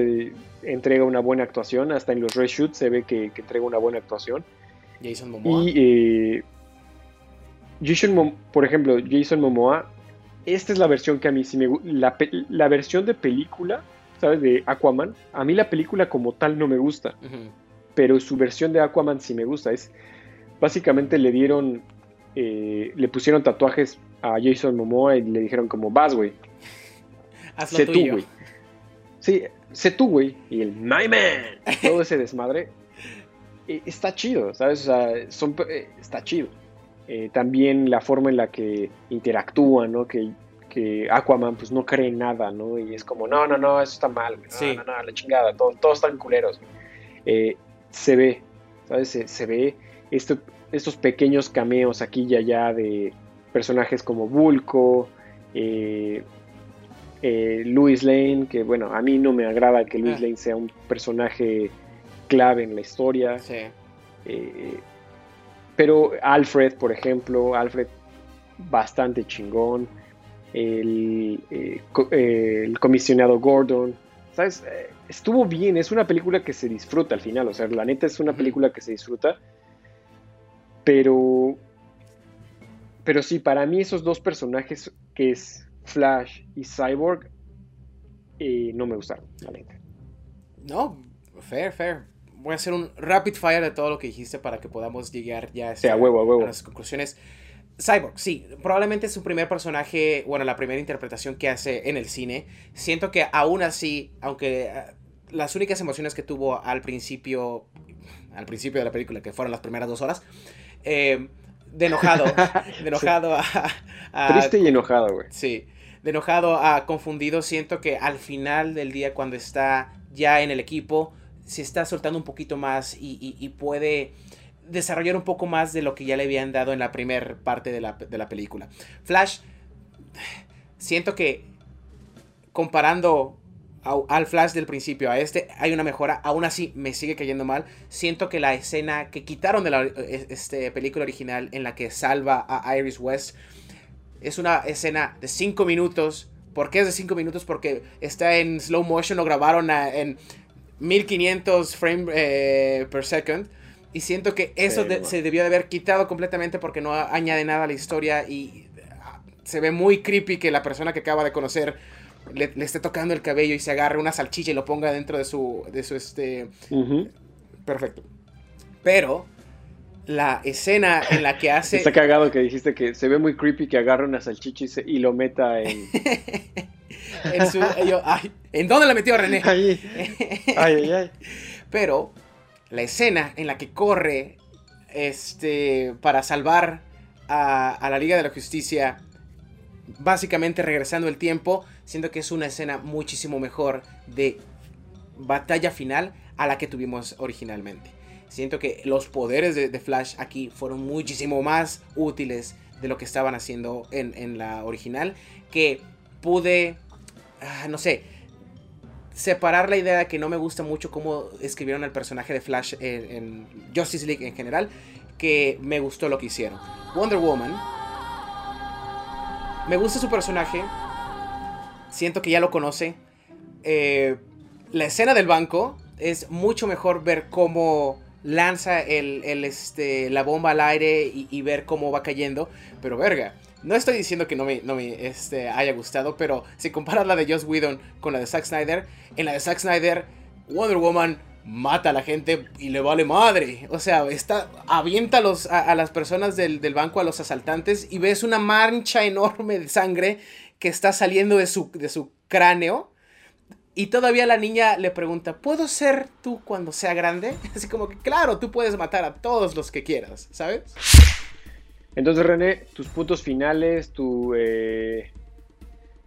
entrega una buena actuación, hasta en los reshoots se ve que, entrega una buena actuación. Jason Momoa. Y eh, Jason, por ejemplo, Jason Momoa, esta es la versión que a mí sí me gusta, la, versión de película, ¿sabes? De Aquaman, a mí la película como tal no me gusta, pero su versión de Aquaman sí me gusta, es básicamente le dieron, eh, le pusieron tatuajes a Jason Momoa y le dijeron como, vas, güey. Hazlo tú, güey. Sí, sé tú, güey, y el My Man, todo ese desmadre, eh, está chido, ¿sabes? O sea, son, eh, está chido. Eh, también la forma en la que interactúan, ¿no? Que, que, Aquaman pues no cree nada, ¿no? Y es como, no, no, no, eso está mal, no, no, no, la chingada, todos están culeros. se ve, ¿sabes? Se, ve estos pequeños cameos aquí y allá de personajes como Vulco, eh, eh, Louis Lane, que bueno, a mí no me agrada que Louis ah. Lane sea un personaje clave en la historia. Eh, pero Alfred, por ejemplo, Alfred bastante chingón. El, eh, el comisionado Gordon. ¿Sabes? Eh, estuvo bien, es una película que se disfruta al final, o sea, la neta es una película que se disfruta, pero, pero sí, para mí esos dos personajes que es Flash y Cyborg eh, no me gustaron, la neta. No, fair, fair. Voy a hacer un rapid fire de todo lo que dijiste para que podamos llegar ya a, a, huevo, a, huevo. a las conclusiones. Cyborg, sí, probablemente es su primer personaje, bueno, la primera interpretación que hace en el cine. Siento que aún así, aunque eh, las únicas emociones que tuvo al principio, al principio de la película, que fueron las primeras dos horas, eh, de enojado, de enojado a, Triste y enojado, güey. Sí, de enojado a confundido, siento que al final del día, cuando está ya en el equipo, se está soltando un poquito más y puede desarrollar un poco más de lo que ya le habían dado en la primera parte de la, película. Flash, siento que comparando al Flash del principio a este, hay una mejora. Aún así, me sigue cayendo mal. Siento que la escena que quitaron de la este, película original en la que salva a Iris West es una escena de 5 minutos. ¿Por qué es de 5 minutos? Porque está en slow motion, lo grabaron en 1500 frames eh, per second. Y siento que eso se debió de haber quitado completamente porque no añade nada a la historia y ah, se ve muy creepy que la persona que acaba de conocer le, esté tocando el cabello y se agarre una salchicha y lo ponga dentro de su, de su este... Perfecto. Pero la escena en la que hace... Está cagado que dijiste que se ve muy creepy que agarre una salchicha y, lo meta en... en su... ¿En dónde la metió René? Ay, ay, ay. Pero la escena en la que corre este, para salvar a, la Liga de la Justicia, básicamente regresando el tiempo, siendo que es una escena muchísimo mejor de batalla final a la que tuvimos originalmente. Siento que los poderes de, Flash aquí fueron muchísimo más útiles de lo que estaban haciendo en, la original, que pude, ah, no sé, separar la idea de que no me gusta mucho cómo escribieron el personaje de Flash en, Justice League en general, que me gustó lo que hicieron. Wonder Woman, me gusta su personaje, siento que ya lo conoce. Eh, la escena del banco es mucho mejor ver cómo lanza este, la bomba al aire y ver cómo va cayendo, pero verga no estoy diciendo que no me, no me este, haya gustado, pero si comparas la de Joss Whedon con la de Zack Snyder, en la de Zack Snyder, Wonder Woman mata a la gente y le vale madre. O sea, está, avienta a, los, a, las personas del, banco, a los asaltantes, y ves una mancha enorme de sangre que está saliendo de su, de su cráneo. Y todavía la niña le pregunta, ¿puedo ser tú cuando sea grande? Así como que, claro, tú puedes matar a todos los que quieras, ¿sabes? Entonces, René, tus puntos finales, tu, eh,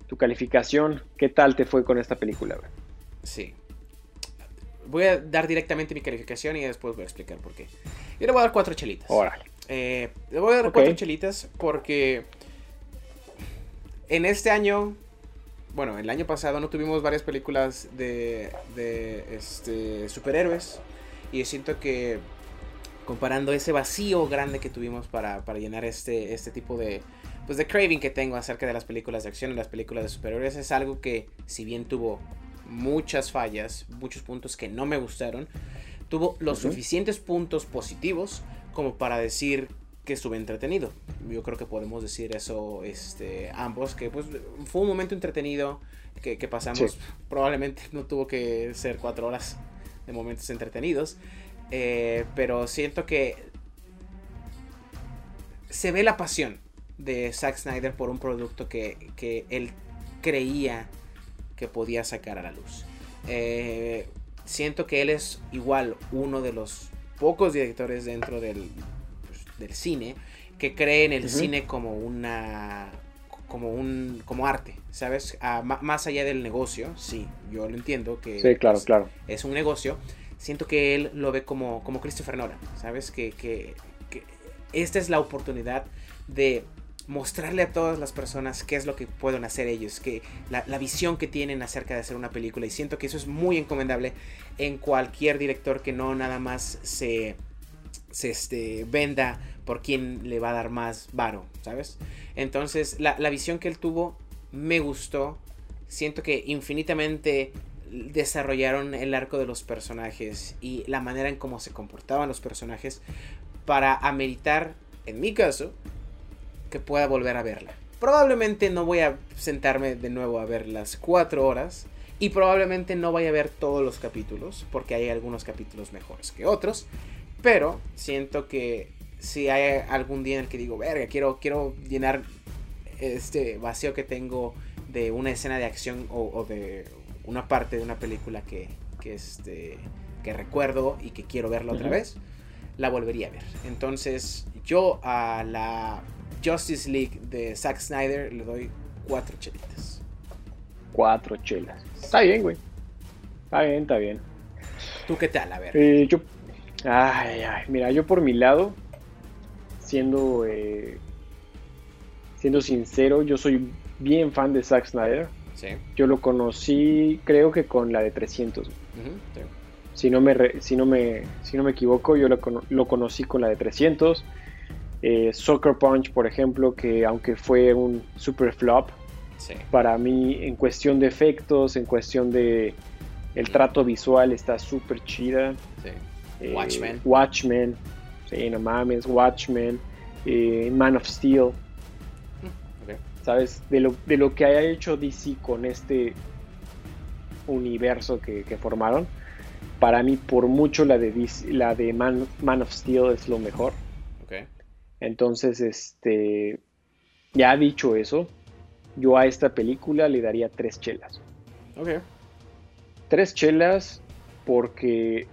tu calificación, ¿qué tal te fue con esta película? Sí. Voy a dar directamente mi calificación y después voy a explicar por qué. Yo le voy a dar cuatro chelitas. Órale. Eh, le voy a dar cuatro chelitas porque en este año, bueno, el año pasado no tuvimos varias películas de, de este, superhéroes y siento que comparando ese vacío grande que tuvimos para, llenar este, este tipo de, pues de craving que tengo acerca de las películas de acción y las películas de superhéroes es algo que si bien tuvo muchas fallas, muchos puntos que no me gustaron, tuvo los suficientes puntos positivos como para decir que estuve entretenido. Yo creo que podemos decir eso este, ambos, que pues fue un momento entretenido que, pasamos, probablemente no tuvo que ser cuatro horas de momentos entretenidos, eh, pero siento que se ve la pasión de Zack Snyder por un producto que, él creía que podía sacar a la luz. Eh, siento que él es igual uno de los pocos directores dentro del, pues, del cine que cree en el cine como una como un como arte sabes más allá del negocio sí yo lo entiendo que sí, claro, claro. es un negocio siento que él lo ve como, como Christopher Nolan, ¿sabes? Que, que, esta es la oportunidad de mostrarle a todas las personas qué es lo que pueden hacer ellos, que la, visión que tienen acerca de hacer una película. Y siento que eso es muy encomendable en cualquier director que no nada más se, se este, venda por quien le va a dar más varo, ¿sabes? Entonces, la, la visión que él tuvo me gustó. Siento que infinitamente desarrollaron el arco de los personajes y la manera en cómo se comportaban los personajes para ameritar, en mi caso, que pueda volver a verla. Probablemente no voy a sentarme de nuevo a ver las cuatro horas y probablemente no vaya a ver todos los capítulos porque hay algunos capítulos mejores que otros, pero siento que si hay algún día en el que digo, verga, quiero, quiero llenar este vacío que tengo de una escena de acción o, de una parte de una película que, que, este, que recuerdo y que quiero verla otra vez, la volvería a ver. Entonces, yo a la Justice League de Zack Snyder le doy cuatro chelitas. Cuatro chelas. Está bien, güey. Está bien, está bien. ¿Tú qué tal? A ver. Eh, yo. Ay, ay, mira, yo por mi lado, siendo. Eh, siendo sincero, yo soy bien fan de Zack Snyder. Sí. Yo lo conocí, creo que con la de 300. Si no me, si no me, si no me equivoco, yo lo, lo conocí con la de 300. Eh, Soccer Punch, por ejemplo, que aunque fue un super flop, para mí en cuestión de efectos, en cuestión de el trato visual está súper chida. Eh, Watchmen. Watchmen, sí, no mames, Watchmen, eh, Man of Steel. ¿Sabes? De lo, de lo que haya hecho DC con este universo que, formaron, para mí por mucho la de, la de Man, Man of Steel es lo mejor. Entonces, este, ya dicho eso, yo a esta película le daría tres chelas. Ok. Tres chelas porque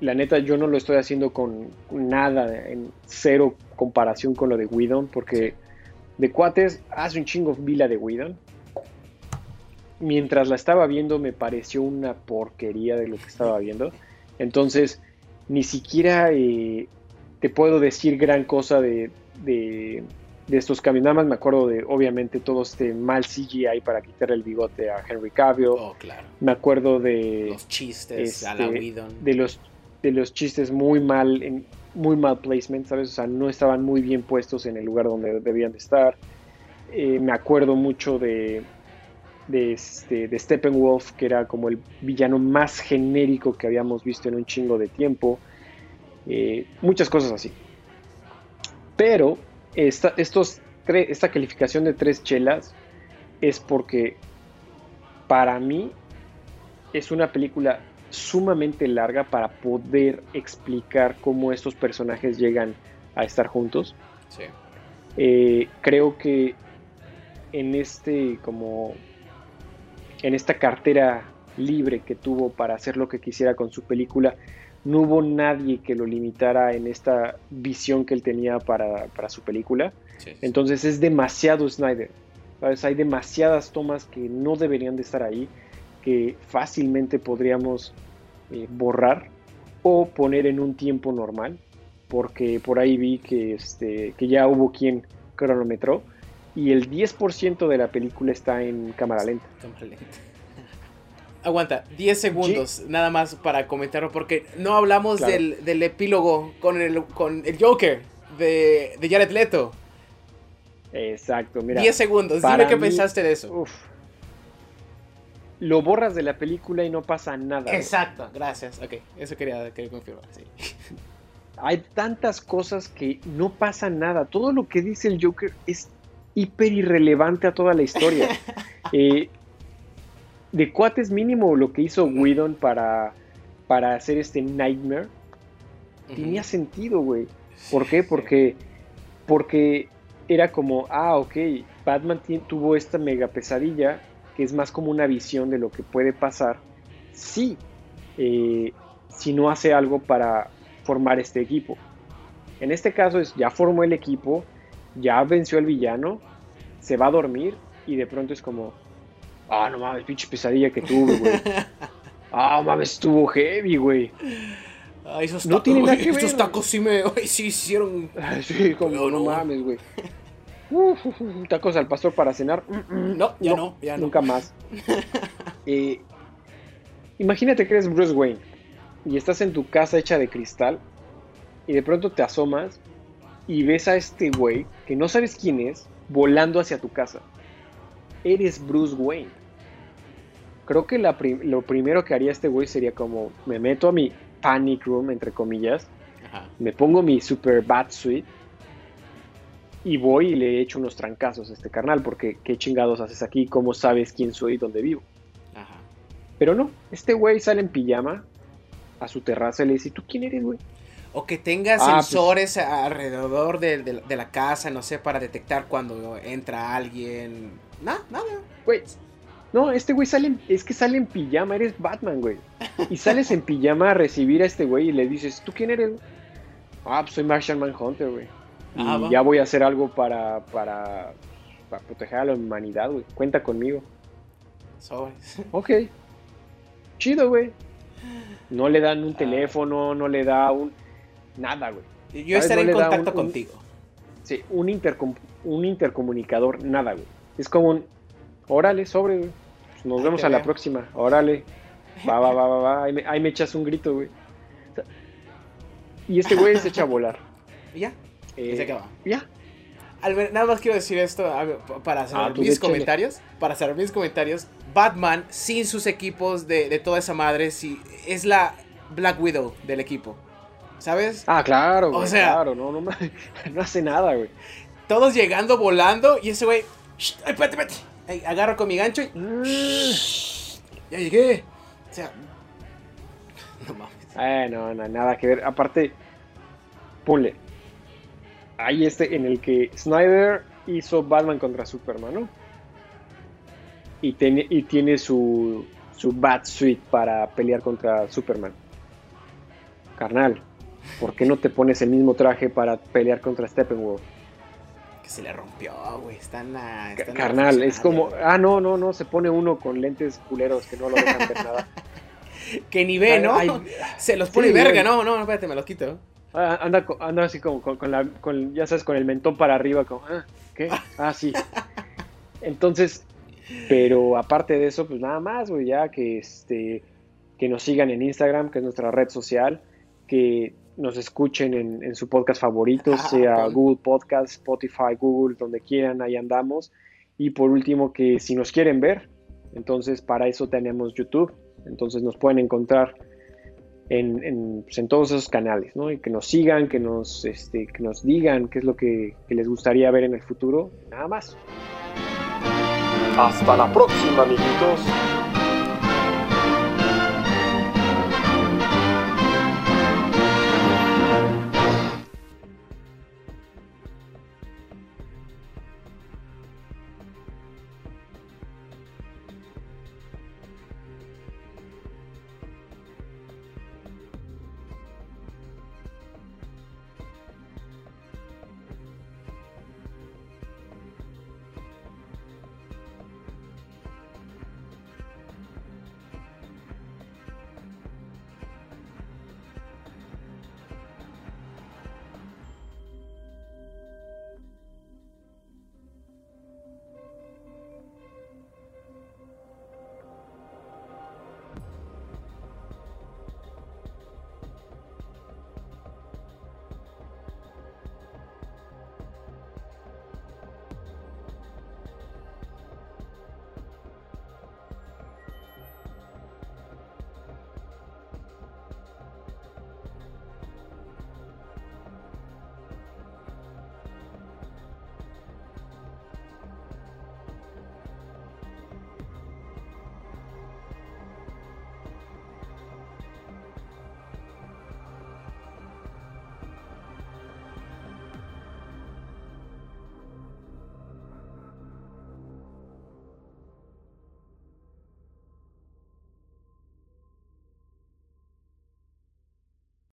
la neta yo no lo estoy haciendo con nada, en cero comparación con lo de Whedon, porque de cuates hace un chingo vila de Whedon. Mientras la estaba viendo me pareció una porquería de lo que estaba viendo. Entonces, ni siquiera eh, te puedo decir gran cosa de, de, estos cambios. Nada más me acuerdo de, obviamente, todo este mal CGI para quitarle el bigote a Henry Cavill. Oh, claro. Me acuerdo de. Los chistes a la este, De los, de los chistes muy mal, en, muy mal placement, ¿sabes? O sea, no estaban muy bien puestos en el lugar donde debían de estar. Eh, me acuerdo mucho de, de, este, de Steppenwolf, que era como el villano más genérico que habíamos visto en un chingo de tiempo. Eh, muchas cosas así. Pero esta, estos esta calificación de tres chelas es porque para mí es una película sumamente larga para poder explicar cómo estos personajes llegan a estar juntos. Eh, creo que en este como en esta cartera libre que tuvo para hacer lo que quisiera con su película, no hubo nadie que lo limitara en esta visión que él tenía para, su película. Entonces es demasiado Snyder. Hay demasiadas tomas que no deberían de estar ahí, que fácilmente podríamos eh, borrar o poner en un tiempo normal, porque por ahí vi que, este, que ya hubo quien cronometró y el 10% de la película está en cámara lenta. Cámara lenta. Aguanta, 10 segundos nada más para comentarlo porque no hablamos del, epílogo con el, con el Joker de, de Jared Leto. Exacto, mira. 10 segundos, dime qué pensaste de eso. Lo borras de la película y no pasa nada. Exacto, gracias. Ok, eso quería, quería confirmar, sí. Hay tantas cosas que no pasa nada. Todo lo que dice el Joker es hiper irrelevante a toda la historia. eh, de cuates mínimo lo que hizo Whedon para, para hacer este Nightmare tenía sentido, güey. ¿Por qué? Porque, porque era como, ah, ok, Batman tuvo esta mega pesadilla que es más como una visión de lo que puede pasar si, eh, si no hace algo para formar este equipo. En este caso es, ya formó el equipo, ya venció al villano, se va a dormir y de pronto es como, Ah, no mames, pinche pesadilla que tuve, güey. Ah, mames, estuvo heavy, güey. Ah, esos no tiene nada que ver. Estos tacos sí me. Sí hicieron. sí, como no, mames, güey. Tacos al pastor para cenar. Mm, mm. no, ya no, ya Nunca más. Eh, imagínate que eres Bruce Wayne y estás en tu casa hecha de cristal y de pronto te asomas y ves a este güey que no sabes quién es volando hacia tu casa. eres Bruce Wayne. Creo que lo primero que haría este güey sería como, me meto a mi panic room, entre comillas, me pongo mi super bat suite y voy y le echo unos trancazos a este carnal, porque qué chingados haces aquí, cómo sabes quién soy y dónde vivo. Pero no, este güey sale en pijama a su terraza y le dice, ¿tú quién eres, güey? O que tenga ah, pues sensores alrededor de, la casa, no sé, para detectar cuando entra alguien. Nada, nada. Güey. No, este güey sale, es que sale en pijama, eres Batman, güey. Y sales en pijama a recibir a este güey y le dices, ¿tú quién eres? Ah, pues soy Martian Manhunter, güey. Ah, ya voy a hacer algo para, para, para proteger a la humanidad, güey. Cuenta conmigo. Sobres. Ok. Chido, güey. No le dan un ah. teléfono, no le da un Nada, güey. Yo estaré en contacto contigo. sí, un, intercom un intercomunicador, nada, güey. Es como un, órale, sobre, güey. Pues nos vemos a la próxima, órale. Va, va, va, va, va. Ahí me, echas un grito, güey. y este güey se echa a volar. ¿Y ya? Eh, se acaba. Ya. nada más quiero decir esto para hacer ah, mis comentarios. Para hacer mis comentarios. Batman, sin sus equipos de, de toda esa madre, si, es la Black Widow del equipo. ¿sabes? Ah, claro, güey, o sea, claro, no, no, no hace nada, güey. Todos llegando, volando, y ese güey, ay, espérate, espérate. agarro con mi gancho y. ya llegué. O sea. No mames. Eh, no, no, nada que ver. Aparte, ponle. Ahí este en el que Snyder hizo Batman contra Superman, ¿no? Y, tiene, y tiene su, su Bat Suite para pelear contra Superman. Carnal, ¿por qué no te pones el mismo traje para pelear contra Steppenwolf? Que se le rompió, güey. Está en la. Carnal, es como. Ah, no, no, no. Se pone uno con lentes culeros que no lo dejan ver nada. que ni ve, ¿no? se los pone verga, no, no, espérate, me los quito. Ah, anda, anda así como con, la. Con, ya sabes, con el mentón para arriba, como. Ah, ¿qué? Ah, sí. Entonces, pero aparte de eso, pues nada más, güey, ya que este. Que nos sigan en Instagram, que es nuestra red social. Que nos escuchen en, su podcast favorito, sea Google Podcast, Spotify, Google, donde quieran, ahí andamos. Y por último, que si nos quieren ver, entonces para eso tenemos YouTube, entonces nos pueden encontrar en, pues, todos esos canales, ¿no? Y que nos sigan, que nos, este, que nos digan qué es lo que les gustaría ver en el futuro, nada más. Hasta la próxima, amiguitos.